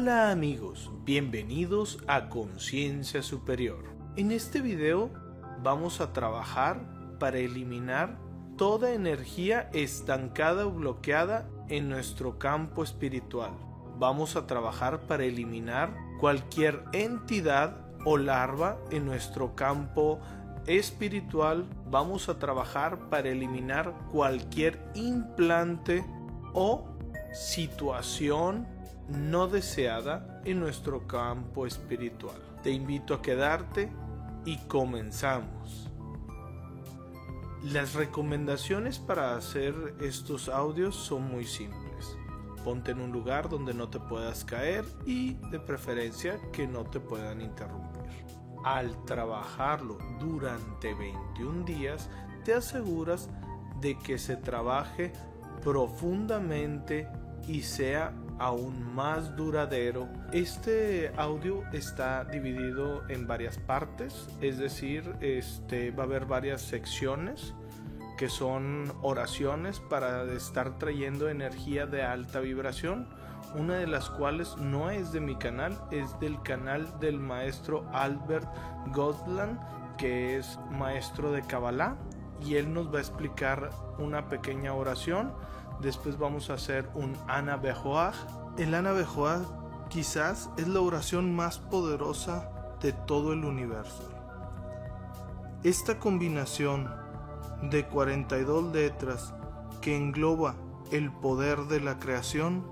Hola amigos, bienvenidos a Conciencia Superior. En este video vamos a trabajar para eliminar toda energía estancada o bloqueada en nuestro campo espiritual. Vamos a trabajar para eliminar cualquier entidad o larva en nuestro campo espiritual. Vamos a trabajar para eliminar cualquier implante o situación no deseada en nuestro campo espiritual. Te invito a quedarte y comenzamos. Las recomendaciones para hacer estos audios son muy simples. Ponte en un lugar donde no te puedas caer y de preferencia que no te puedan interrumpir. Al trabajarlo durante 21 días, te aseguras de que se trabaje profundamente y sea aún más duradero. Este audio está dividido en varias partes, es decir, este va a haber varias secciones que son oraciones para estar trayendo energía de alta vibración, una de las cuales no es de mi canal, es del canal del maestro Albert Gotland, que es maestro de Kabbalah, y él nos va a explicar una pequeña oración Después vamos a hacer un Ana Bejoah. El Ana Bejoah quizás es la oración más poderosa de todo el universo. Esta combinación de 42 letras que engloba el poder de la creación,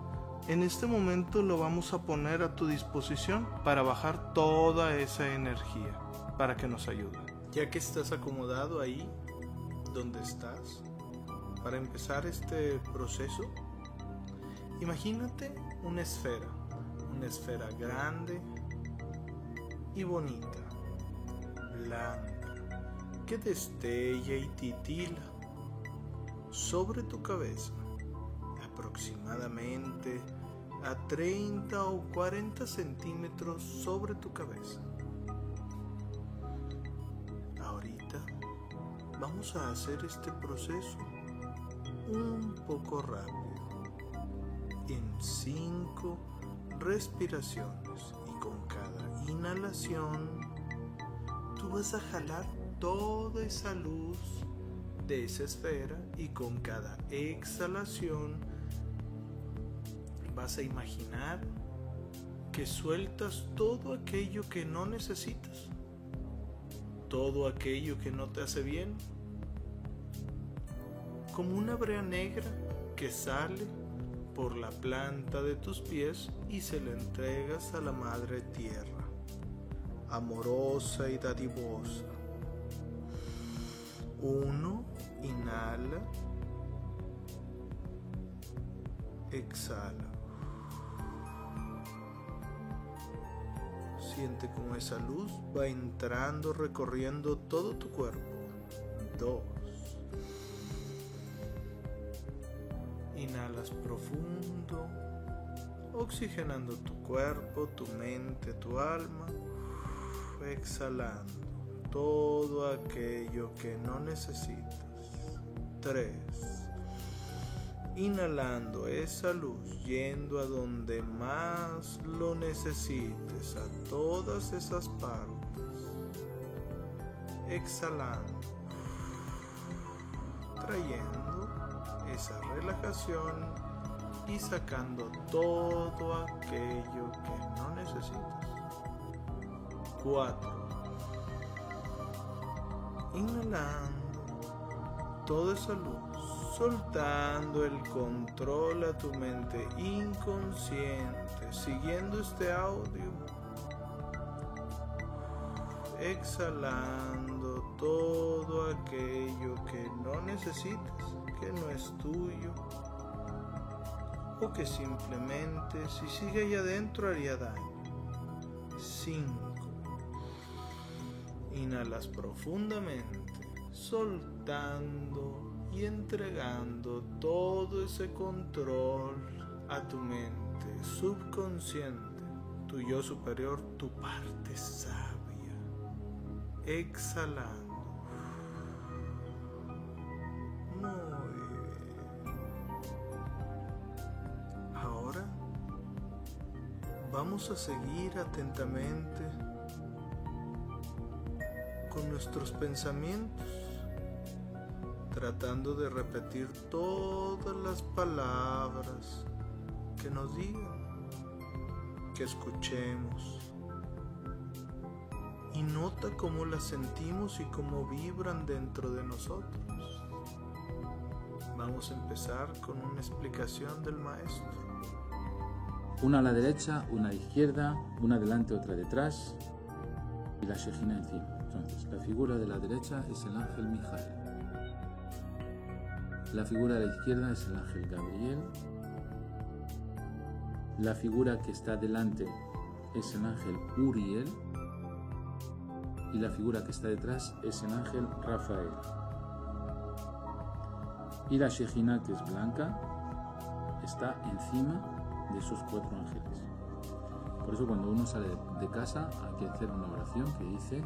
en este momento lo vamos a poner a tu disposición para bajar toda esa energía, para que nos ayude. Ya que estás acomodado ahí, donde estás, para empezar este proceso, imagínate una esfera, una esfera grande y bonita, blanca, que destella y titila sobre tu cabeza, aproximadamente a 30 o 40 centímetros sobre tu cabeza. Ahorita vamos a hacer este proceso un poco rápido, en cinco respiraciones y con cada inhalación tú vas a jalar toda esa luz de esa esfera y con cada exhalación vas a imaginar que sueltas todo aquello que no necesitas, todo aquello que no te hace bien como una brea negra que sale por la planta de tus pies y se la entregas a la madre tierra, amorosa y dadivosa. Uno, inhala, exhala. Siente como esa luz va entrando recorriendo todo tu cuerpo. Dos. Inhalas profundo, oxigenando tu cuerpo, tu mente, tu alma. Exhalando todo aquello que no necesitas. 3. Inhalando esa luz, yendo a donde más lo necesites, a todas esas partes. Exhalando, trayendo esa relajación y sacando todo aquello que no necesitas. 4. Inhalando toda esa luz, soltando el control a tu mente inconsciente, siguiendo este audio. Exhalando todo aquello que no necesitas que no es tuyo o que simplemente si sigue ahí adentro haría daño. 5. Inhalas profundamente, soltando y entregando todo ese control a tu mente subconsciente, tu yo superior, tu parte sabia. Exhalando vamos a seguir atentamente con nuestros pensamientos, tratando de repetir todas las palabras que nos digan, que escuchemos. Y nota cómo las sentimos y cómo vibran dentro de nosotros. Vamos a empezar con una explicación del maestro. Una a la derecha, una a la izquierda, una delante, otra detrás y la Shejina encima. Entonces, la figura de la derecha es el ángel Mijael. La figura de la izquierda es el ángel Gabriel. La figura que está delante es el ángel Uriel. Y la figura que está detrás es el ángel Rafael. Y la Shejina, que es blanca, está encima de esos cuatro ángeles. Por eso cuando uno sale de casa hay que hacer una oración que dice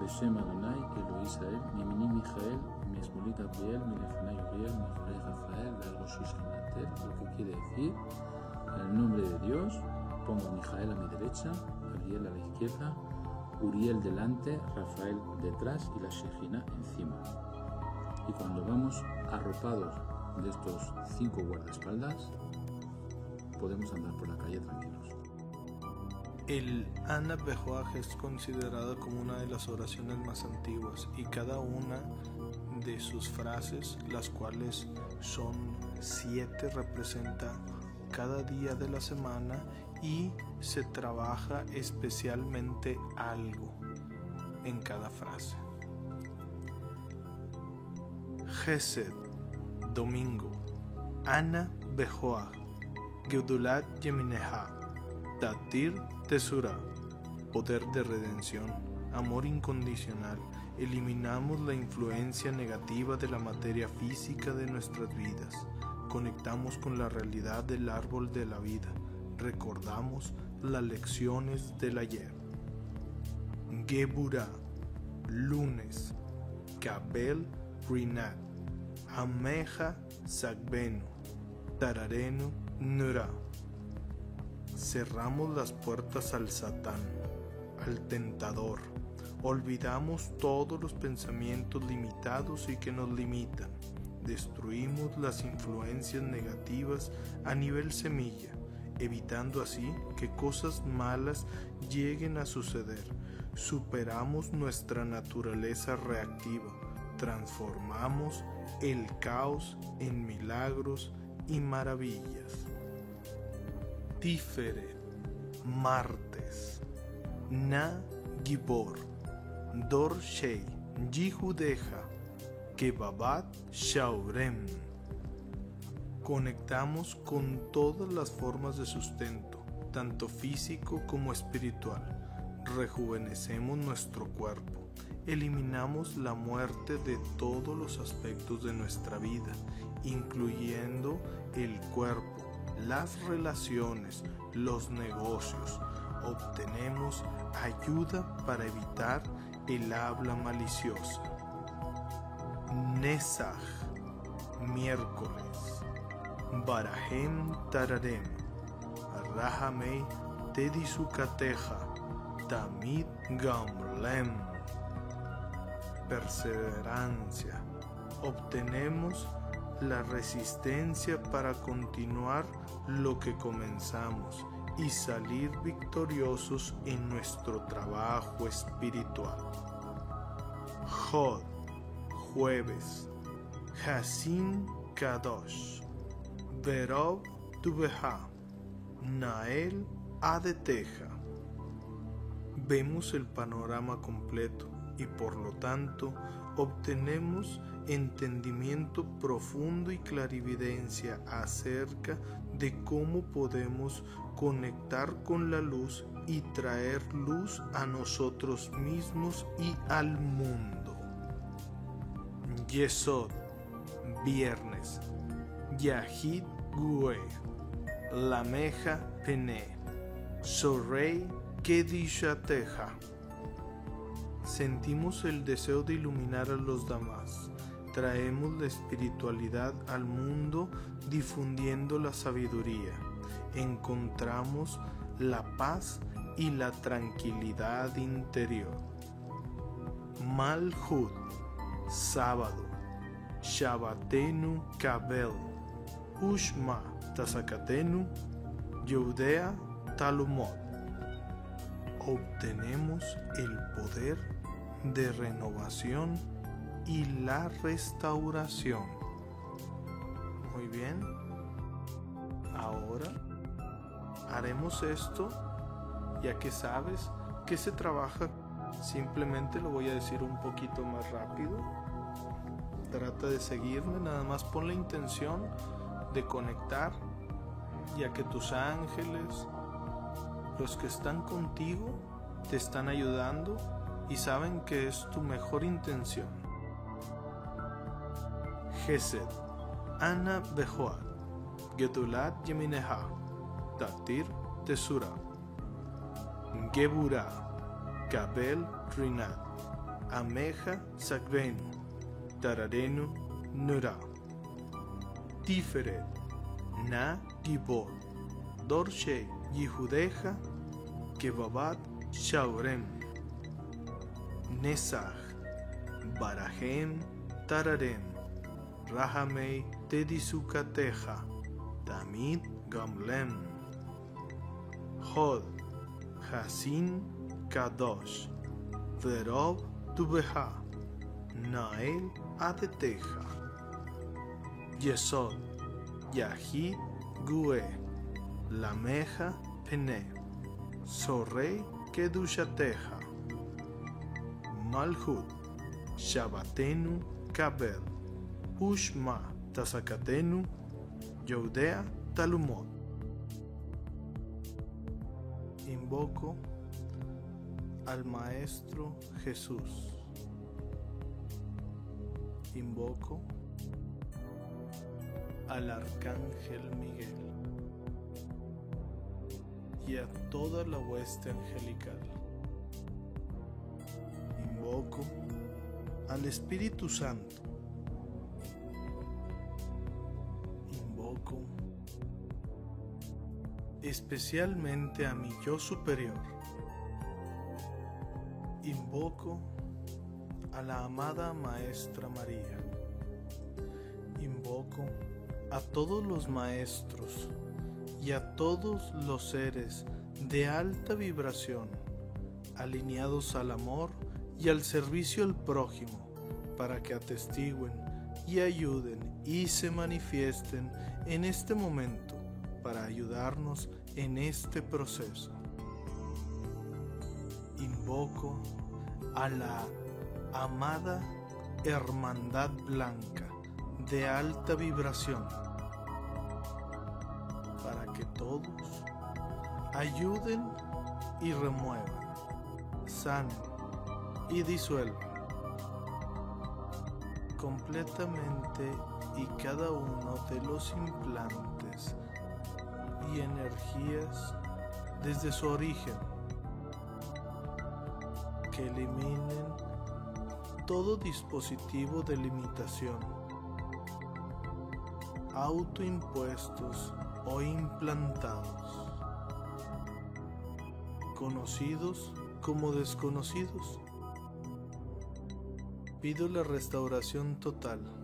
Beshem Adonai, Elo Israel, mi mini Mijael, mi esmolit Gabriel, mi lefanay Uriel, mi jorei Rafael, algo lo que quiere decir, en el nombre de Dios, pongo Mijael a mi derecha, Gabriel a la izquierda, Uriel delante, Rafael detrás y la Shejina encima. Y cuando vamos arropados de estos cinco guardaespaldas, podemos andar por la calle tranquilos. El es considerado como una de las oraciones más antiguas y cada una de sus frases, las cuales son siete, representa cada día de la semana y se trabaja especialmente algo en cada frase. Gesed, domingo. Ana Bejoa, Geudulat Yemineha, Tatir Tesura, poder de redención, amor incondicional. Eliminamos la influencia negativa de la materia física de nuestras vidas. Conectamos con la realidad del árbol de la vida. Recordamos las lecciones del ayer. Gebura, lunes. Kabel Rinat, Ameja Sagbenu, Tararenu Nura. Cerramos las puertas al Satán, al tentador. Olvidamos todos los pensamientos limitados y que nos limitan. Destruimos las influencias negativas a nivel semilla, evitando así que cosas malas lleguen a suceder. Superamos nuestra naturaleza reactiva transformamos el caos en milagros y maravillas. Tiferet, martes, Na Gibor, Dor Shei, Yihudeja, Kebabat Shaurem. Conectamos con todas las formas de sustento, tanto físico como espiritual. Rejuvenecemos nuestro cuerpo eliminamos la muerte de todos los aspectos de nuestra vida, incluyendo el cuerpo, las relaciones, los negocios. Obtenemos ayuda para evitar el habla maliciosa. Nesaj, miércoles. Barahem Tararem. Rahamei Tedisukateja. Tamid Gamlem perseverancia, obtenemos la resistencia para continuar lo que comenzamos y salir victoriosos en nuestro trabajo espiritual. Jod, jueves, Hasim Kadosh, Verov Tubeha, Nael Adeteja. Vemos el panorama completo y por lo tanto obtenemos entendimiento profundo y clarividencia acerca de cómo podemos conectar con la luz y traer luz a nosotros mismos y al mundo. Yesod, viernes. Yahid Gue, Lameja Pene, Sorrey Kedishateja sentimos el deseo de iluminar a los demás. Traemos la espiritualidad al mundo difundiendo la sabiduría. encontramos la paz y la tranquilidad interior. Malhut, sábado, Shabbatenu Kabel, Ushma Tasakatenu, Yudea Talumot. Obtenemos el poder de renovación y la restauración. Muy bien. Ahora haremos esto ya que sabes que se trabaja. Simplemente lo voy a decir un poquito más rápido. Trata de seguirme, nada más pon la intención de conectar, ya que tus ángeles, los que están contigo, te están ayudando y saben que es tu mejor intención. Gesed, Ana Behoat, Gedulat Yemineha, Tatir Tesura, Gebura, Kabel Rinat, Ameja Sakvenu, Tararenu Nura, Tiferet, Na Gibor, Dorshe Yihudeja, Kebabat Shaurem, Nesach, Barahem Tararem, Rahamei Tedisukateja, Tamid Gamlem, Hod, Hasin Kadosh, Verov Tubeha, Nael Adeteja, Yesod, Yahid Gue, Lameja Pene, Sorrey Kedushateja, Malhut, Shabbatenu Kabel, Ushma Tasakatenu, Yodea Talumot. Invoco al Maestro Jesús. Invoco al Arcángel Miguel y a toda la hueste angelical. Invoco al Espíritu Santo. Especialmente a mi yo superior. Invoco a la amada Maestra María. Invoco a todos los maestros y a todos los seres de alta vibración, alineados al amor y al servicio al prójimo, para que atestiguen y ayuden y se manifiesten en este momento para ayudarnos en este proceso. Invoco a la amada Hermandad Blanca de alta vibración para que todos ayuden y remuevan, sanen y disuelvan completamente y cada uno de los implantes y energías desde su origen que eliminen todo dispositivo de limitación, autoimpuestos o implantados, conocidos como desconocidos. Pido la restauración total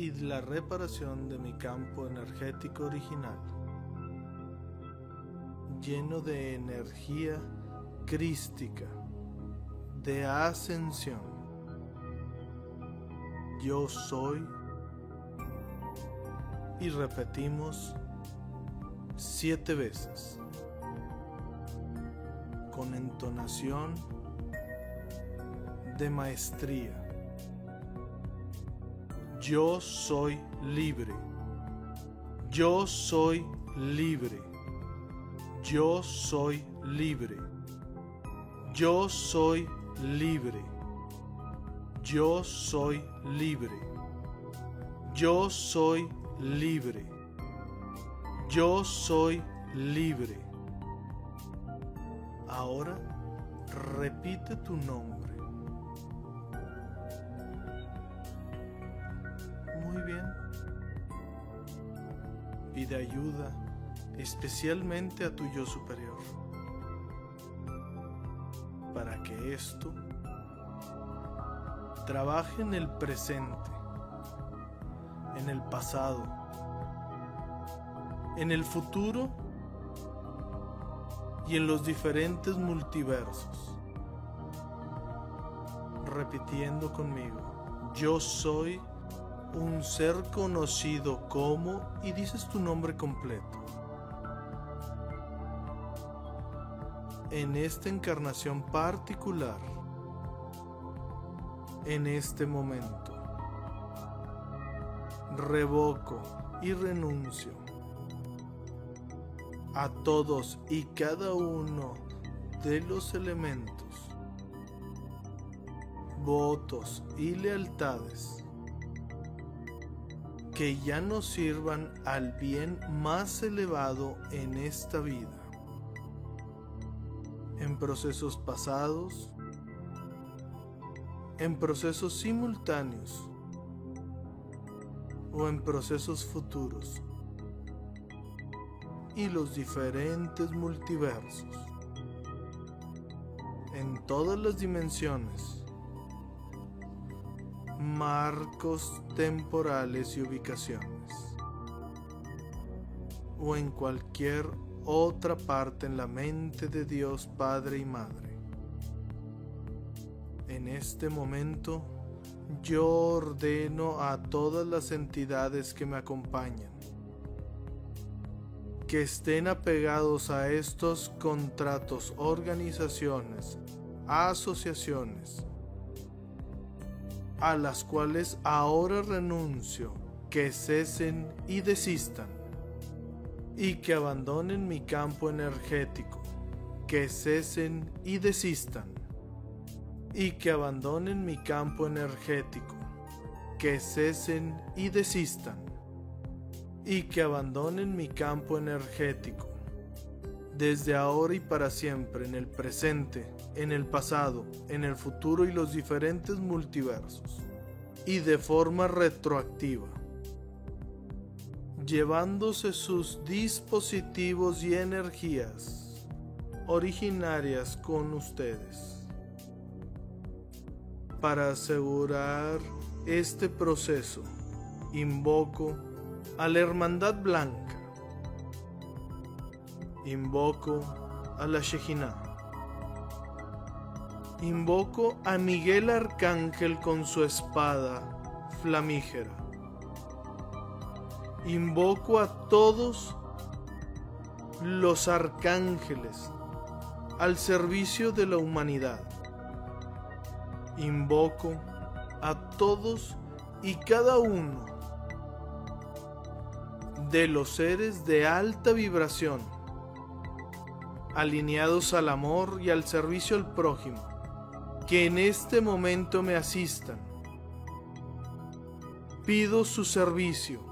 y la reparación de mi campo energético original, lleno de energía crística, de ascensión. Yo soy y repetimos siete veces con entonación de maestría. Yo soy libre. Yo soy libre. Yo soy libre. Yo soy libre. Yo soy libre. Yo soy libre. Yo soy libre. Ahora repite tu nombre. Muy bien. y de ayuda, especialmente a tu yo superior, para que esto trabaje en el presente, en el pasado, en el futuro y en los diferentes multiversos. Repitiendo conmigo, yo soy un ser conocido como y dices tu nombre completo. En esta encarnación particular, en este momento, revoco y renuncio a todos y cada uno de los elementos, votos y lealtades que ya nos sirvan al bien más elevado en esta vida, en procesos pasados, en procesos simultáneos o en procesos futuros y los diferentes multiversos. En todas las dimensiones, marcos temporales y ubicaciones, o en cualquier otra parte en la mente de Dios Padre y Madre. En este momento, yo ordeno a todas las entidades que me acompañan que estén apegados a estos contratos, organizaciones, asociaciones, a las cuales ahora renuncio, que cesen y desistan, y que abandonen mi campo energético, que cesen y desistan, y que abandonen mi campo energético, que cesen y desistan y que abandonen mi campo energético. Desde ahora y para siempre, en el presente, en el pasado, en el futuro y los diferentes multiversos. Y de forma retroactiva. Llevándose sus dispositivos y energías originarias con ustedes. Para asegurar este proceso, invoco a la Hermandad Blanca. Invoco a la Shejina. Invoco a Miguel Arcángel con su espada flamígera. Invoco a todos los arcángeles al servicio de la humanidad. Invoco a todos y cada uno de los seres de alta vibración, alineados al amor y al servicio al prójimo, que en este momento me asistan. Pido su servicio.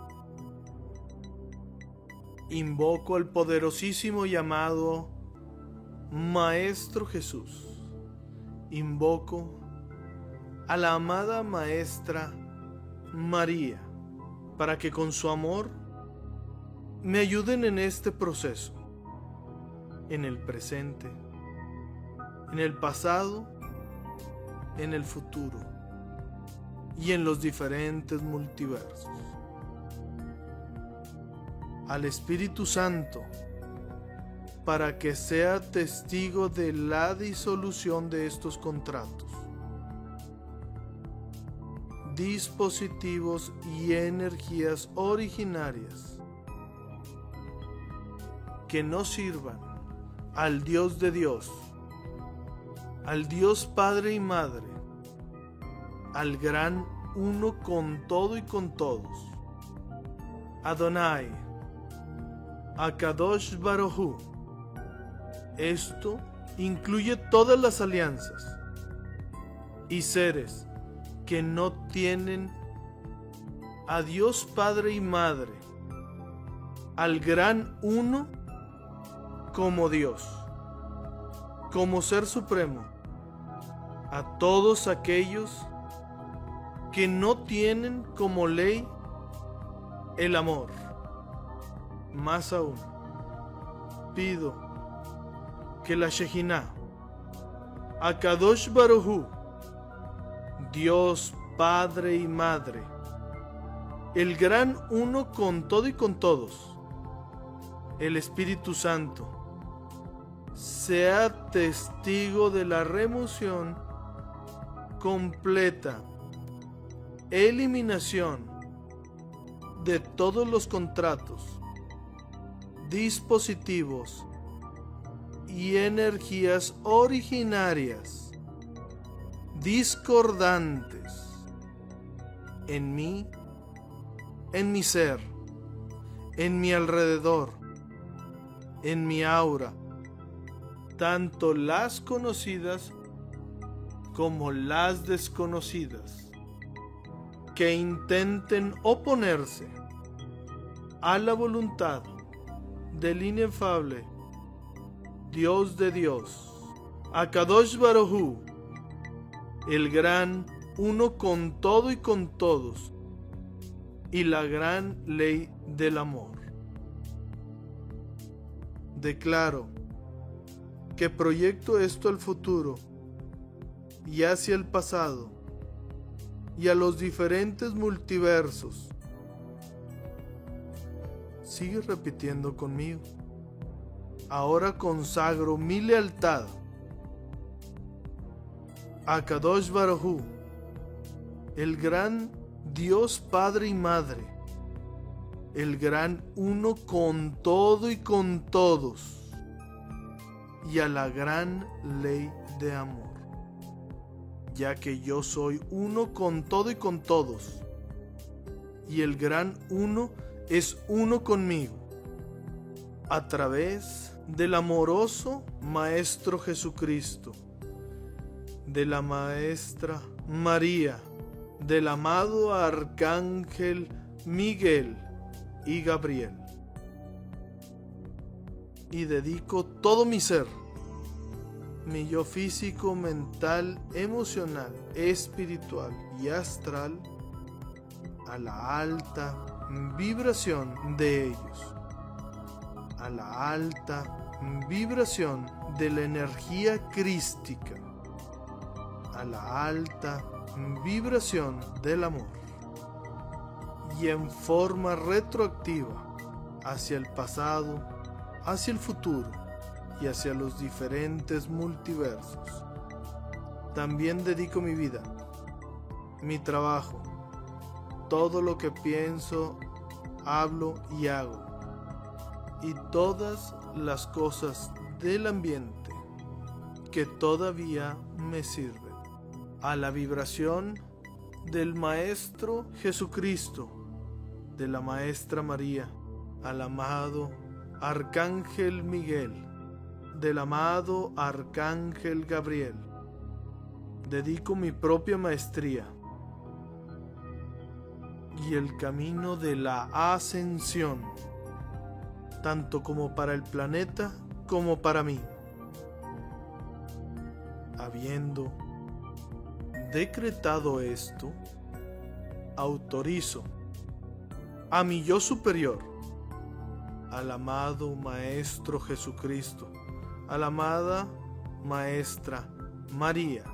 Invoco al poderosísimo llamado Maestro Jesús. Invoco a la amada Maestra María para que con su amor me ayuden en este proceso, en el presente, en el pasado, en el futuro y en los diferentes multiversos. Al Espíritu Santo, para que sea testigo de la disolución de estos contratos, dispositivos y energías originarias que no sirvan al Dios de Dios, al Dios Padre y Madre, al gran uno con todo y con todos, Adonai, Akadosh Barohu. Esto incluye todas las alianzas y seres que no tienen a Dios Padre y Madre, al gran uno como Dios, como Ser Supremo, a todos aquellos que no tienen como ley el amor, más aún, pido que la Shejinah, Akadosh Baruhu, Dios Padre y Madre, el gran uno con todo y con todos, el Espíritu Santo, sea testigo de la remoción completa, eliminación de todos los contratos, dispositivos y energías originarias discordantes en mí, en mi ser, en mi alrededor, en mi aura, tanto las conocidas como las desconocidas, que intenten oponerse a la voluntad del inefable Dios de Dios, Akadosh Baruhu, el gran uno con todo y con todos, y la gran ley del amor. Declaro que proyecto esto al futuro y hacia el pasado y a los diferentes multiversos. Sigue repitiendo conmigo. Ahora consagro mi lealtad a Kadosh el gran Dios Padre y Madre, el gran uno con todo y con todos, y a la gran ley de amor, ya que yo soy uno con todo y con todos, y el gran uno es uno conmigo, a través del amoroso Maestro Jesucristo, de la Maestra María, del amado Arcángel Miguel y Gabriel. Y dedico todo mi ser, mi yo físico, mental, emocional, espiritual y astral, a la alta vibración de ellos, a la alta vibración de la energía crística a la alta vibración del amor y en forma retroactiva hacia el pasado, hacia el futuro y hacia los diferentes multiversos. También dedico mi vida, mi trabajo, todo lo que pienso, hablo y hago y todas las cosas del ambiente que todavía me sirven. A la vibración del Maestro Jesucristo, de la Maestra María, al amado Arcángel Miguel, del amado Arcángel Gabriel. Dedico mi propia maestría y el camino de la ascensión tanto como para el planeta como para mí. Habiendo decretado esto, autorizo a mi yo superior, al amado Maestro Jesucristo, a la amada Maestra María,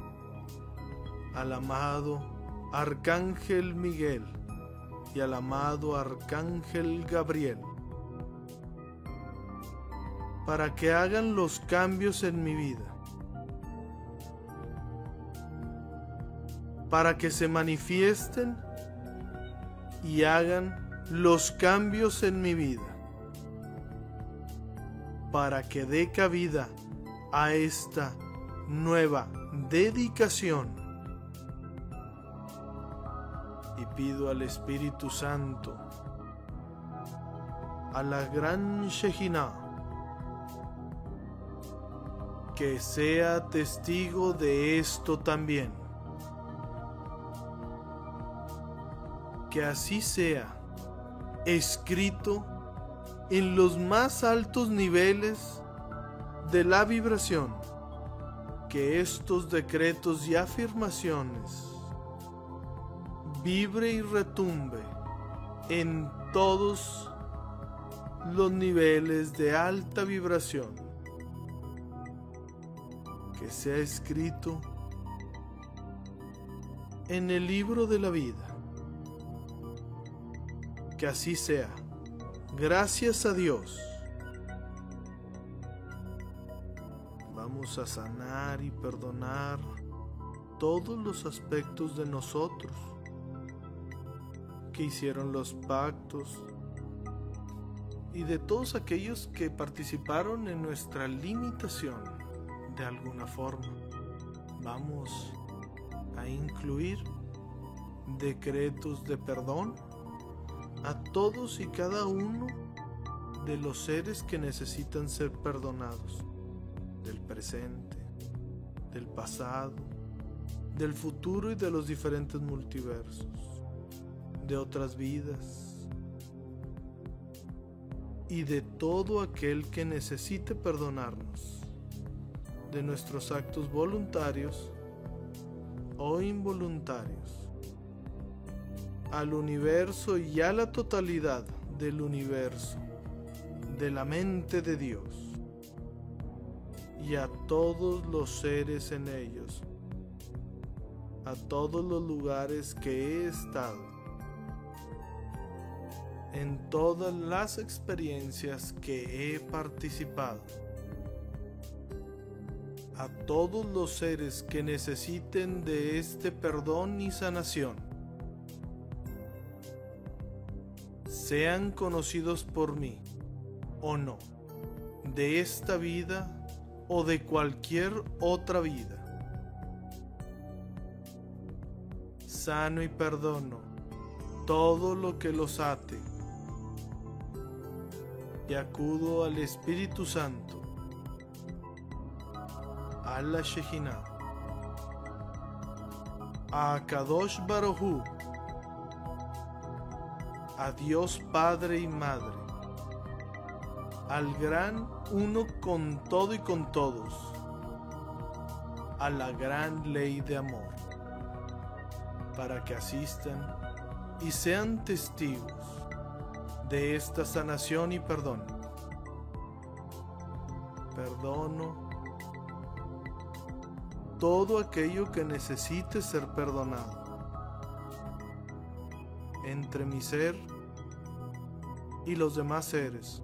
al amado Arcángel Miguel y al amado Arcángel Gabriel para que hagan los cambios en mi vida. Para que se manifiesten y hagan los cambios en mi vida. Para que dé cabida a esta nueva dedicación. Y pido al Espíritu Santo, a la gran Shejinah, que sea testigo de esto también. Que así sea, escrito en los más altos niveles de la vibración, que estos decretos y afirmaciones vibre y retumbe en todos los niveles de alta vibración que se ha escrito en el libro de la vida. Que así sea. Gracias a Dios. Vamos a sanar y perdonar todos los aspectos de nosotros que hicieron los pactos y de todos aquellos que participaron en nuestra limitación de alguna forma. Vamos a incluir decretos de perdón a todos y cada uno de los seres que necesitan ser perdonados, del presente, del pasado, del futuro y de los diferentes multiversos, de otras vidas y de todo aquel que necesite perdonarnos de nuestros actos voluntarios o involuntarios al universo y a la totalidad del universo, de la mente de Dios y a todos los seres en ellos, a todos los lugares que he estado, en todas las experiencias que he participado, a todos los seres que necesiten de este perdón y sanación sean conocidos por mí o no, de esta vida o de cualquier otra vida. Sano y perdono todo lo que los ate y acudo al Espíritu Santo, a la Shejinah, a Kadosh Baruj a Dios Padre y Madre, al gran uno con todo y con todos, a la gran ley de amor, para que asistan y sean testigos de esta sanación y perdón. Perdono todo aquello que necesite ser perdonado entre mi ser y los demás seres.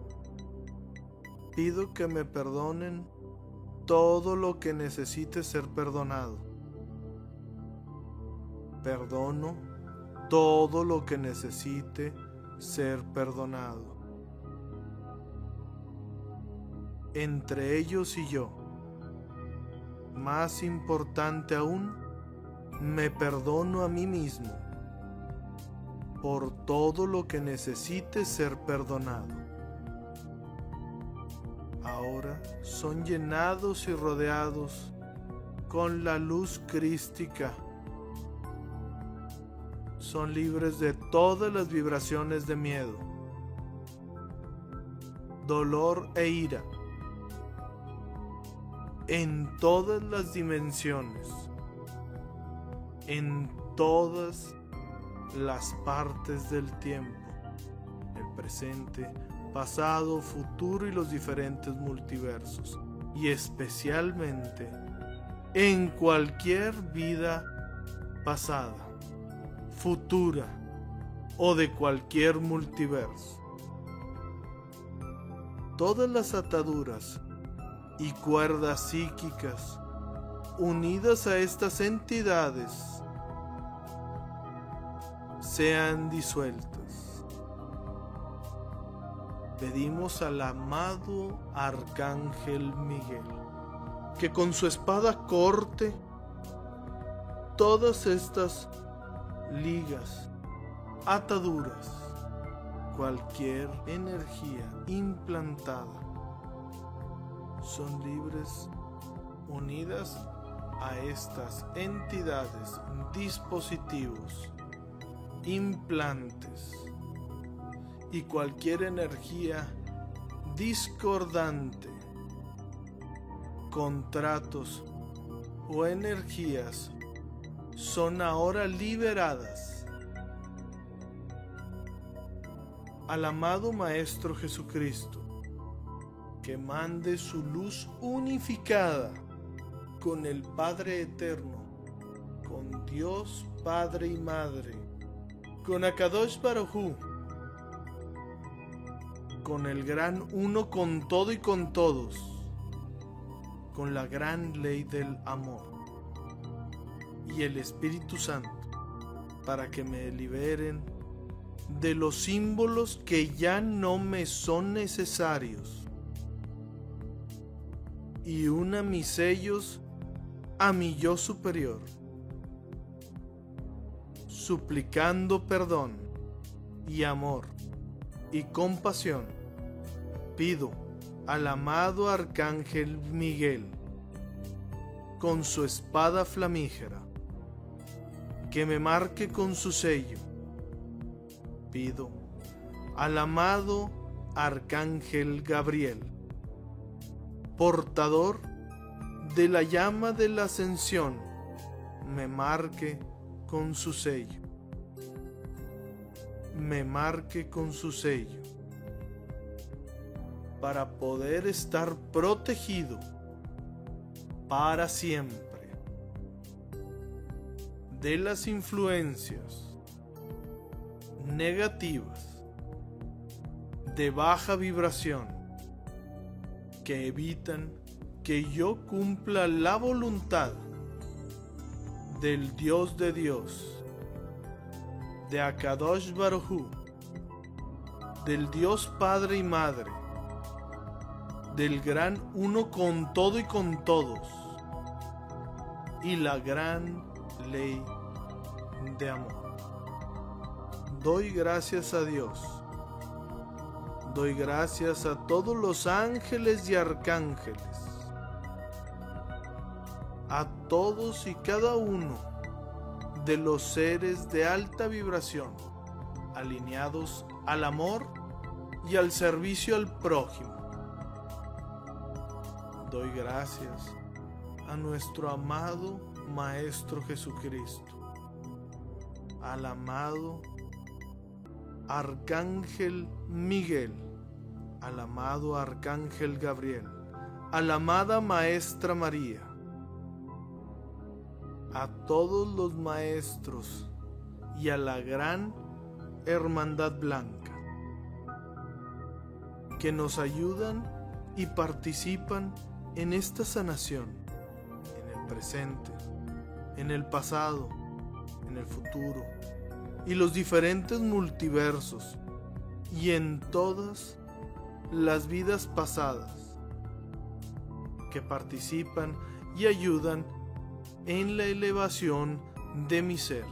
Pido que me perdonen todo lo que necesite ser perdonado. Perdono todo lo que necesite ser perdonado. Entre ellos y yo, más importante aún, me perdono a mí mismo por todo lo que necesite ser perdonado. Ahora son llenados y rodeados con la luz crística. Son libres de todas las vibraciones de miedo, dolor e ira en todas las dimensiones, en todas las partes del tiempo, el presente, pasado, futuro y los diferentes multiversos, y especialmente en cualquier vida pasada, futura o de cualquier multiverso. Todas las ataduras y cuerdas psíquicas unidas a estas entidades sean disueltas. Pedimos al amado Arcángel Miguel que con su espada corte todas estas ligas, ataduras, cualquier energía implantada son libres unidas a estas entidades, dispositivos implantes y cualquier energía discordante, contratos o energías son ahora liberadas. al amado Maestro Jesucristo, que mande su luz unificada con el Padre Eterno, con Dios Padre y Madre, con Akadosh Barujú, con el gran uno con todo y con todos, con la gran ley del amor. Y el Espíritu Santo, para que me liberen de los símbolos que ya no me son necesarios. Y una mis sellos a mi yo superior, suplicando perdón y amor y compasión, pido al amado Arcángel Miguel, con su espada flamígera, que me marque con su sello. Pido al amado Arcángel Gabriel, portador de la llama de la ascensión, me marque con su sello. Me marque con su sello para poder estar protegido para siempre de las influencias negativas de baja vibración que evitan que yo cumpla la voluntad del Dios de Dios, de Akadosh Barujú, del Dios Padre y Madre, del gran uno con todo y con todos, y la gran ley de amor. Doy gracias a Dios. Doy gracias a todos los ángeles y arcángeles. A todos y cada uno de los seres de alta vibración, alineados al amor y al servicio al prójimo. Doy gracias a nuestro amado Maestro Jesucristo, al amado Arcángel Miguel, al amado Arcángel Gabriel, a la amada Maestra María, a todos los maestros y a la gran Hermandad Blanca, que nos ayudan y participan en esta sanación, en el presente en el pasado, en el futuro, y los diferentes multiversos, y en todas las vidas pasadas, que participan y ayudan en la elevación de mi ser,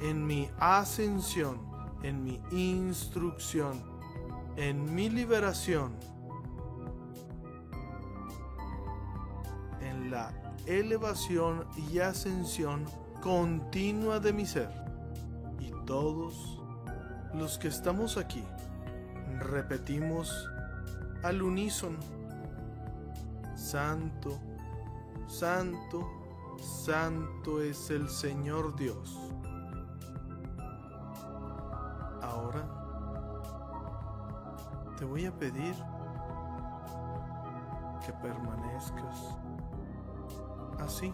en mi ascensión, en mi instrucción, en mi liberación, en la elevación y ascensión continua de mi ser. Y todos los que estamos aquí repetimos al unísono, Santo, Santo, Santo es el Señor Dios. Ahora te voy a pedir que permanezcas así,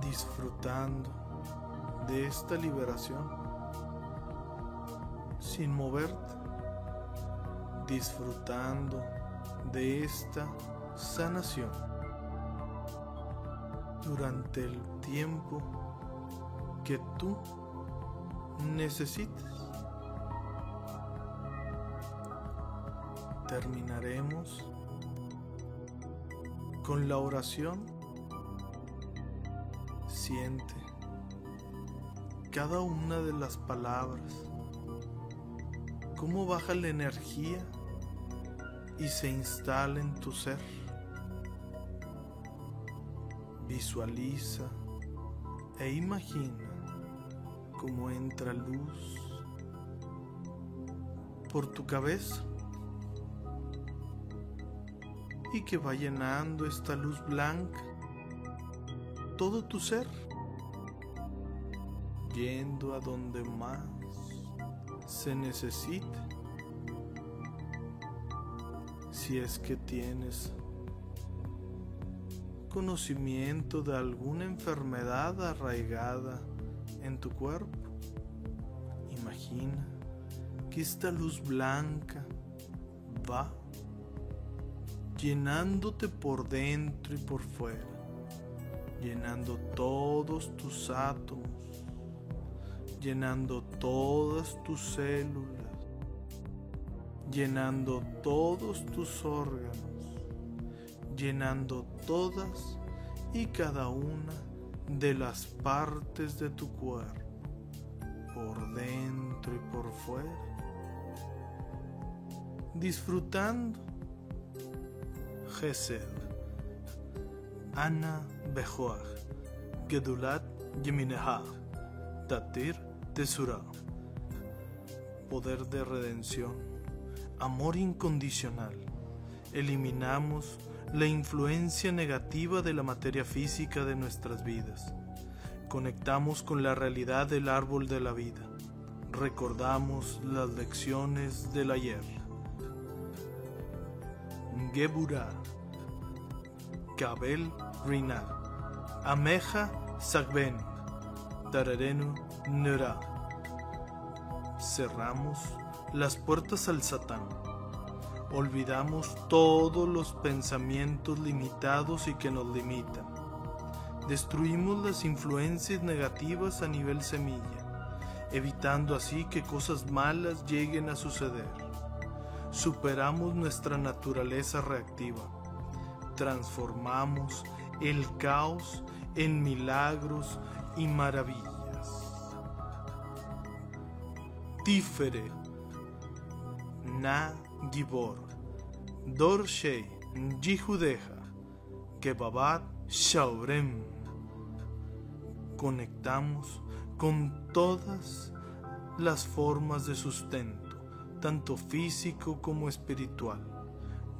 disfrutando de esta liberación, sin moverte, disfrutando de esta sanación durante el tiempo que tú necesites. Terminaremos con la oración, siente cada una de las palabras, cómo baja la energía y se instala en tu ser. Visualiza e imagina cómo entra luz por tu cabeza y que va llenando esta luz blanca todo tu ser, yendo a donde más se necesite. Si es que tienes conocimiento de alguna enfermedad arraigada en tu cuerpo, imagina que esta luz blanca va llenándote por dentro y por fuera, llenando todos tus átomos, llenando todas tus células, llenando todos tus órganos, llenando todas y cada una de las partes de tu cuerpo, por dentro y por fuera, disfrutando Gesed, Ana Bejoach, Gedulat Yemineha, Tatir Tesura, poder de redención, amor incondicional. Eliminamos la influencia negativa de la materia física de nuestras vidas. Conectamos con la realidad del árbol de la vida. Recordamos las lecciones del ayer. Gebura, Kabel Rina, Ameja Sagben, Tararenu Nura. Cerramos las puertas al Satán. Olvidamos todos los pensamientos limitados y que nos limitan. Destruimos las influencias negativas a nivel semilla, evitando así que cosas malas lleguen a suceder superamos nuestra naturaleza reactiva, transformamos el caos en milagros y maravillas. Tifere, Na Gibor, Dorshei, Jihudeja, Kebabat Shaurem. Conectamos con todas las formas de sustento tanto físico como espiritual.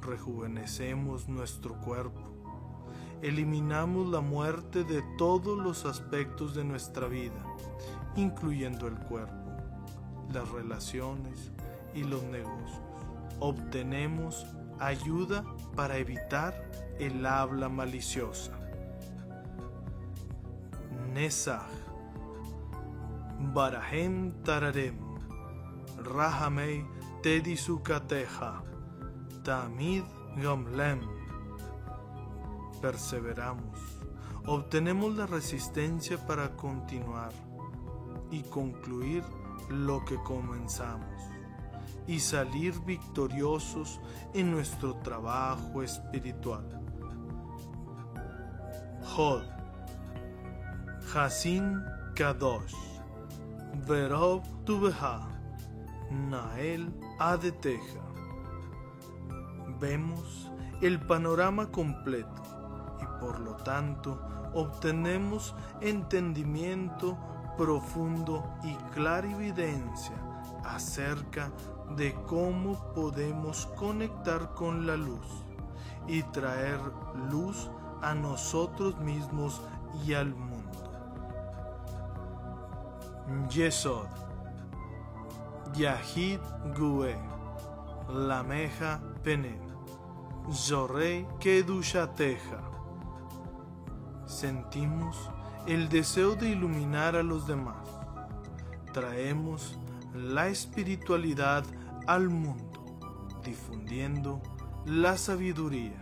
Rejuvenecemos nuestro cuerpo. Eliminamos la muerte de todos los aspectos de nuestra vida, incluyendo el cuerpo, las relaciones y los negocios. Obtenemos ayuda para evitar el habla maliciosa. Nesach Barahem Tararem. Rahamei Tedisukateja, Tamid Gomlem. Perseveramos, obtenemos la resistencia para continuar y concluir lo que comenzamos y salir victoriosos en nuestro trabajo espiritual. Hod, Hasin Kadosh, Verov Tubeha. Nael Adeteja. Vemos el panorama completo y por lo tanto obtenemos entendimiento profundo y clarividencia acerca de cómo podemos conectar con la luz y traer luz a nosotros mismos y al mundo. Yesod Yahid Gue, Lameja Penem, Zorrey Kedushateja. Sentimos el deseo de iluminar a los demás. Traemos la espiritualidad al mundo, difundiendo la sabiduría.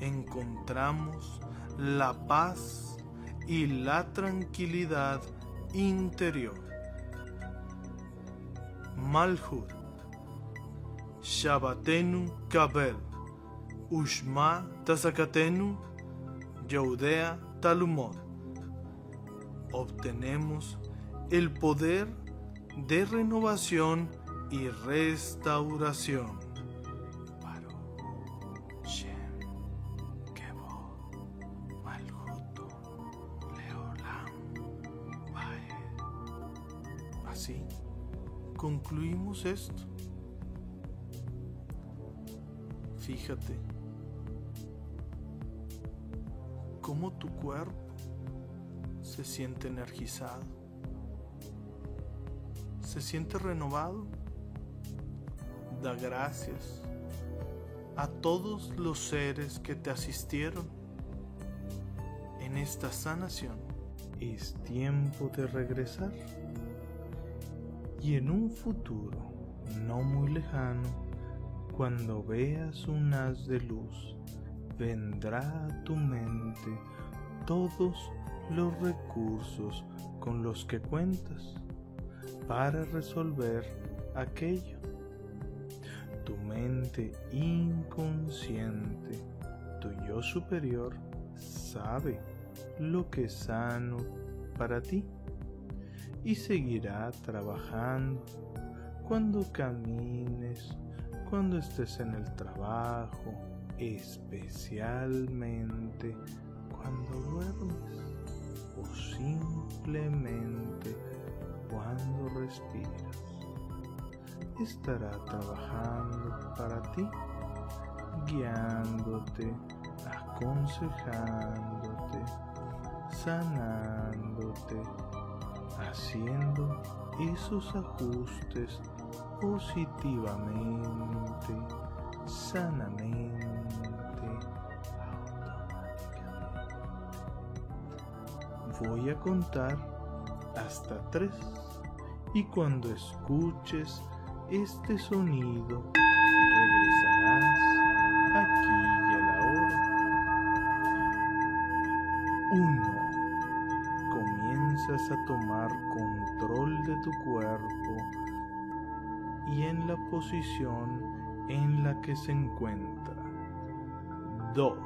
Encontramos la paz y la tranquilidad interior. Malhut, Shabatenu Kabel, Ushma Tasakatenu, Yaudea Talumod. Obtenemos el poder de renovación y restauración. Así concluimos esto. Fíjate cómo tu cuerpo se siente energizado, ¿Se siente renovado? Da gracias a todos los seres que te asistieron en esta sanación. Es tiempo de regresar y en un futuro no muy lejano, cuando veas un haz de luz, vendrá a tu mente todos los recursos con los que cuentas para resolver aquello. Tu mente inconsciente, tu yo superior, sabe lo que es sano para ti y seguirá trabajando cuando camines, cuando estés en el trabajo, especialmente cuando duermes o simplemente cuando respiras. Estará trabajando para ti, guiándote, aconsejándote, sanándote, haciendo esos ajustes positivamente, sanamente, Voy a contar hasta tres y cuando escuches este sonido regresarás aquí y a la hora. Uno. Comienzas a tomar control de tu cuerpo y en la posición en la que se encuentra. 2.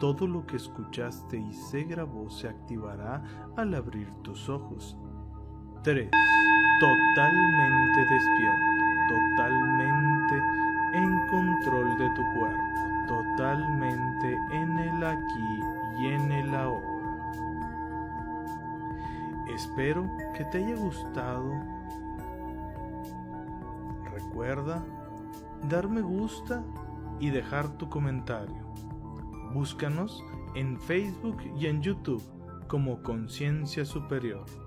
Todo lo que escuchaste y se grabó se activará al abrir tus ojos. 3. Totalmente despierto, totalmente en control de tu cuerpo, totalmente en el aquí y en el ahora. Espero que te haya gustado Recuerda dar me gusta y dejar tu comentario. Búscanos en Facebook y en YouTube como Conciencia Superior.